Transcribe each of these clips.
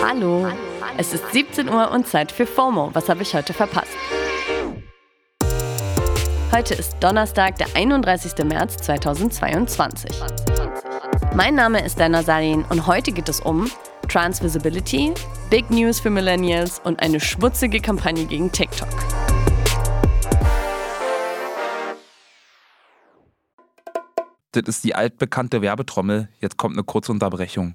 Hallo. Es ist 17 Uhr und Zeit für FOMO. Was habe ich heute verpasst? Heute ist Donnerstag, der 31. März 2022. Mein Name ist Dana Salin und heute geht es um Transvisibility, Big News für Millennials und eine schmutzige Kampagne gegen TikTok. Das ist die altbekannte Werbetrommel. Jetzt kommt eine kurze Unterbrechung.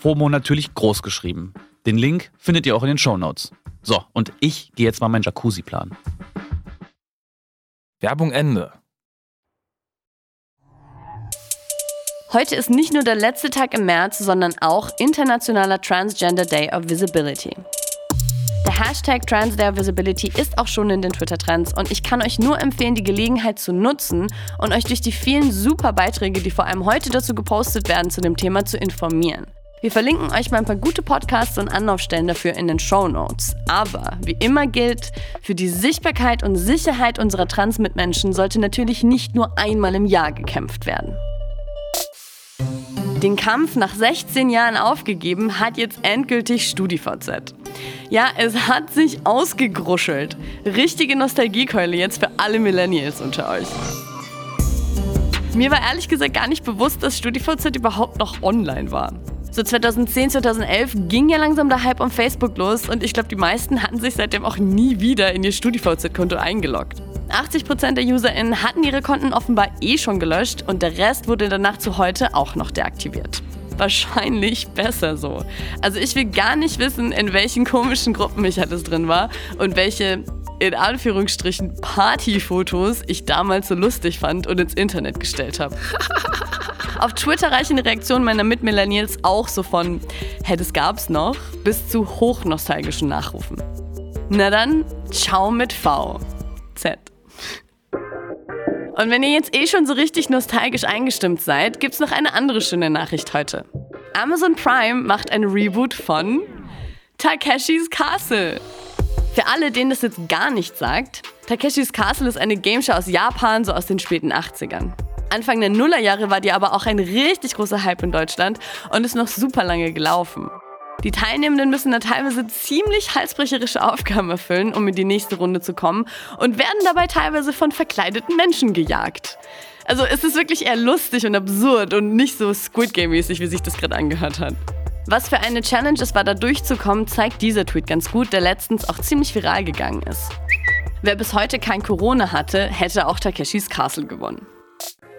FOMO natürlich groß geschrieben. Den Link findet ihr auch in den Shownotes. So, und ich gehe jetzt mal meinen Jacuzzi planen. Werbung Ende. Heute ist nicht nur der letzte Tag im März, sondern auch Internationaler Transgender Day of Visibility. Der Hashtag Trans Day of Visibility ist auch schon in den Twitter-Trends und ich kann euch nur empfehlen, die Gelegenheit zu nutzen und euch durch die vielen super Beiträge, die vor allem heute dazu gepostet werden, zu dem Thema zu informieren. Wir verlinken euch mal ein paar gute Podcasts und Anlaufstellen dafür in den Show Notes. Aber wie immer gilt, für die Sichtbarkeit und Sicherheit unserer Trans-Mitmenschen sollte natürlich nicht nur einmal im Jahr gekämpft werden. Den Kampf nach 16 Jahren aufgegeben hat jetzt endgültig StudiVZ. Ja, es hat sich ausgegruschelt. Richtige Nostalgiekeule jetzt für alle Millennials unter euch. Mir war ehrlich gesagt gar nicht bewusst, dass StudiVZ überhaupt noch online war. So 2010, 2011 ging ja langsam der Hype um Facebook los und ich glaube, die meisten hatten sich seitdem auch nie wieder in ihr StudiVZ-Konto eingeloggt. 80% der UserInnen hatten ihre Konten offenbar eh schon gelöscht und der Rest wurde danach zu heute auch noch deaktiviert. Wahrscheinlich besser so. Also ich will gar nicht wissen, in welchen komischen Gruppen ich alles drin war und welche in Anführungsstrichen Partyfotos ich damals so lustig fand und ins Internet gestellt habe. Auf Twitter reichen die Reaktionen meiner Mitmillennials auch so von hey, das gab's noch bis zu hochnostalgischen Nachrufen. Na dann, ciao mit V. Z. Und wenn ihr jetzt eh schon so richtig nostalgisch eingestimmt seid, gibt's noch eine andere schöne Nachricht heute. Amazon Prime macht ein Reboot von Takeshis Castle. Für alle, denen das jetzt gar nichts sagt, Takeshis Castle ist eine Gameshow aus Japan, so aus den späten 80ern. Anfang der Nullerjahre war die aber auch ein richtig großer Hype in Deutschland und ist noch super lange gelaufen. Die Teilnehmenden müssen da teilweise ziemlich halsbrecherische Aufgaben erfüllen, um in die nächste Runde zu kommen und werden dabei teilweise von verkleideten Menschen gejagt. Also es ist wirklich eher lustig und absurd und nicht so Squid Game-mäßig, wie sich das gerade angehört hat. Was für eine Challenge es war, da durchzukommen, zeigt dieser Tweet ganz gut, der letztens auch ziemlich viral gegangen ist. Wer bis heute kein Corona hatte, hätte auch Takeshis Castle gewonnen.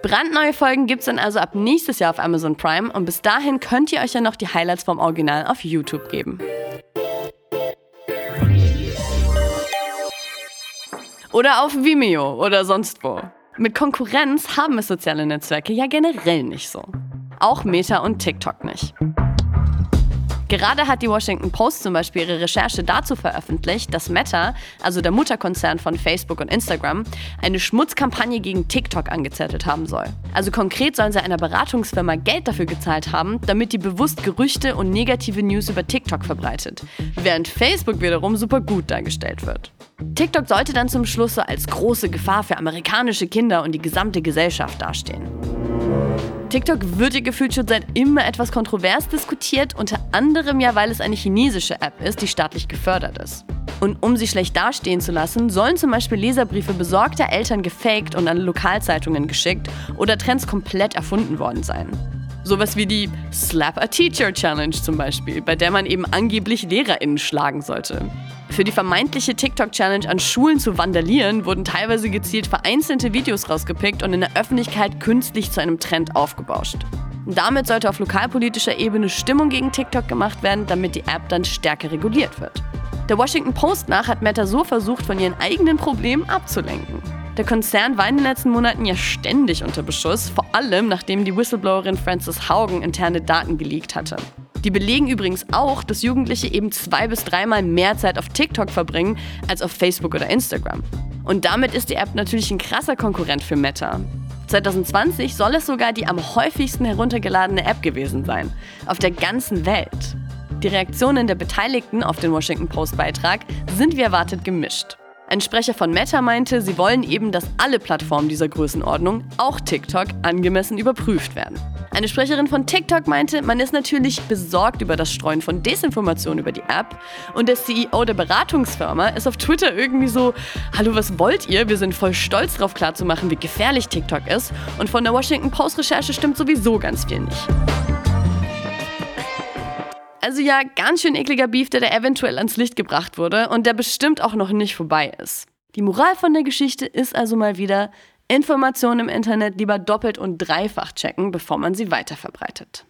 Brandneue Folgen gibt's dann also ab nächstes Jahr auf Amazon Prime und bis dahin könnt ihr euch ja noch die Highlights vom Original auf YouTube geben. Oder auf Vimeo oder sonst wo. Mit Konkurrenz haben es soziale Netzwerke ja generell nicht so. Auch Meta und TikTok nicht. Gerade hat die Washington Post zum Beispiel ihre Recherche dazu veröffentlicht, dass Meta, also der Mutterkonzern von Facebook und Instagram, eine Schmutzkampagne gegen TikTok angezettelt haben soll. Also konkret sollen sie einer Beratungsfirma Geld dafür gezahlt haben, damit die bewusst Gerüchte und negative News über TikTok verbreitet, während Facebook wiederum super gut dargestellt wird. TikTok sollte dann zum Schluss so als große Gefahr für amerikanische Kinder und die gesamte Gesellschaft dastehen. TikTok wird ja gefühlt schon seit immer etwas kontrovers diskutiert, unter anderem ja, weil es eine chinesische App ist, die staatlich gefördert ist. Und um sie schlecht dastehen zu lassen, sollen zum Beispiel Leserbriefe besorgter Eltern gefaked und an Lokalzeitungen geschickt oder Trends komplett erfunden worden sein. Sowas wie die Slap a Teacher Challenge zum Beispiel, bei der man eben angeblich LehrerInnen schlagen sollte. Für die vermeintliche TikTok-Challenge an Schulen zu vandalieren, wurden teilweise gezielt vereinzelte Videos rausgepickt und in der Öffentlichkeit künstlich zu einem Trend aufgebauscht. Damit sollte auf lokalpolitischer Ebene Stimmung gegen TikTok gemacht werden, damit die App dann stärker reguliert wird. Der Washington Post nach hat Meta so versucht, von ihren eigenen Problemen abzulenken. Der Konzern war in den letzten Monaten ja ständig unter Beschuss, vor allem nachdem die Whistleblowerin Frances Haugen interne Daten geleakt hatte. Die belegen übrigens auch, dass Jugendliche eben zwei bis dreimal mehr Zeit auf TikTok verbringen als auf Facebook oder Instagram. Und damit ist die App natürlich ein krasser Konkurrent für Meta. 2020 soll es sogar die am häufigsten heruntergeladene App gewesen sein, auf der ganzen Welt. Die Reaktionen der Beteiligten auf den Washington Post-Beitrag sind wie erwartet gemischt. Ein Sprecher von Meta meinte, sie wollen eben, dass alle Plattformen dieser Größenordnung, auch TikTok, angemessen überprüft werden. Eine Sprecherin von TikTok meinte, man ist natürlich besorgt über das Streuen von Desinformation über die App und der CEO der Beratungsfirma ist auf Twitter irgendwie so, hallo, was wollt ihr? Wir sind voll stolz darauf klarzumachen, wie gefährlich TikTok ist und von der Washington Post Recherche stimmt sowieso ganz viel nicht. Also ja, ganz schön ekliger Beef, der da eventuell ans Licht gebracht wurde und der bestimmt auch noch nicht vorbei ist. Die Moral von der Geschichte ist also mal wieder, Informationen im Internet lieber doppelt und dreifach checken, bevor man sie weiterverbreitet.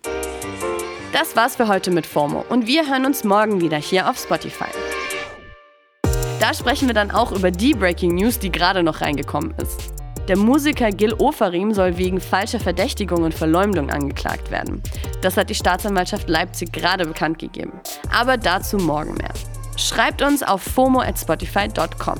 Das war's für heute mit FOMO und wir hören uns morgen wieder hier auf Spotify. Da sprechen wir dann auch über die Breaking News, die gerade noch reingekommen ist. Der Musiker Gil Ofarim soll wegen falscher Verdächtigung und Verleumdung angeklagt werden. Das hat die Staatsanwaltschaft Leipzig gerade bekannt gegeben. Aber dazu morgen mehr. Schreibt uns auf fomo at spotify.com.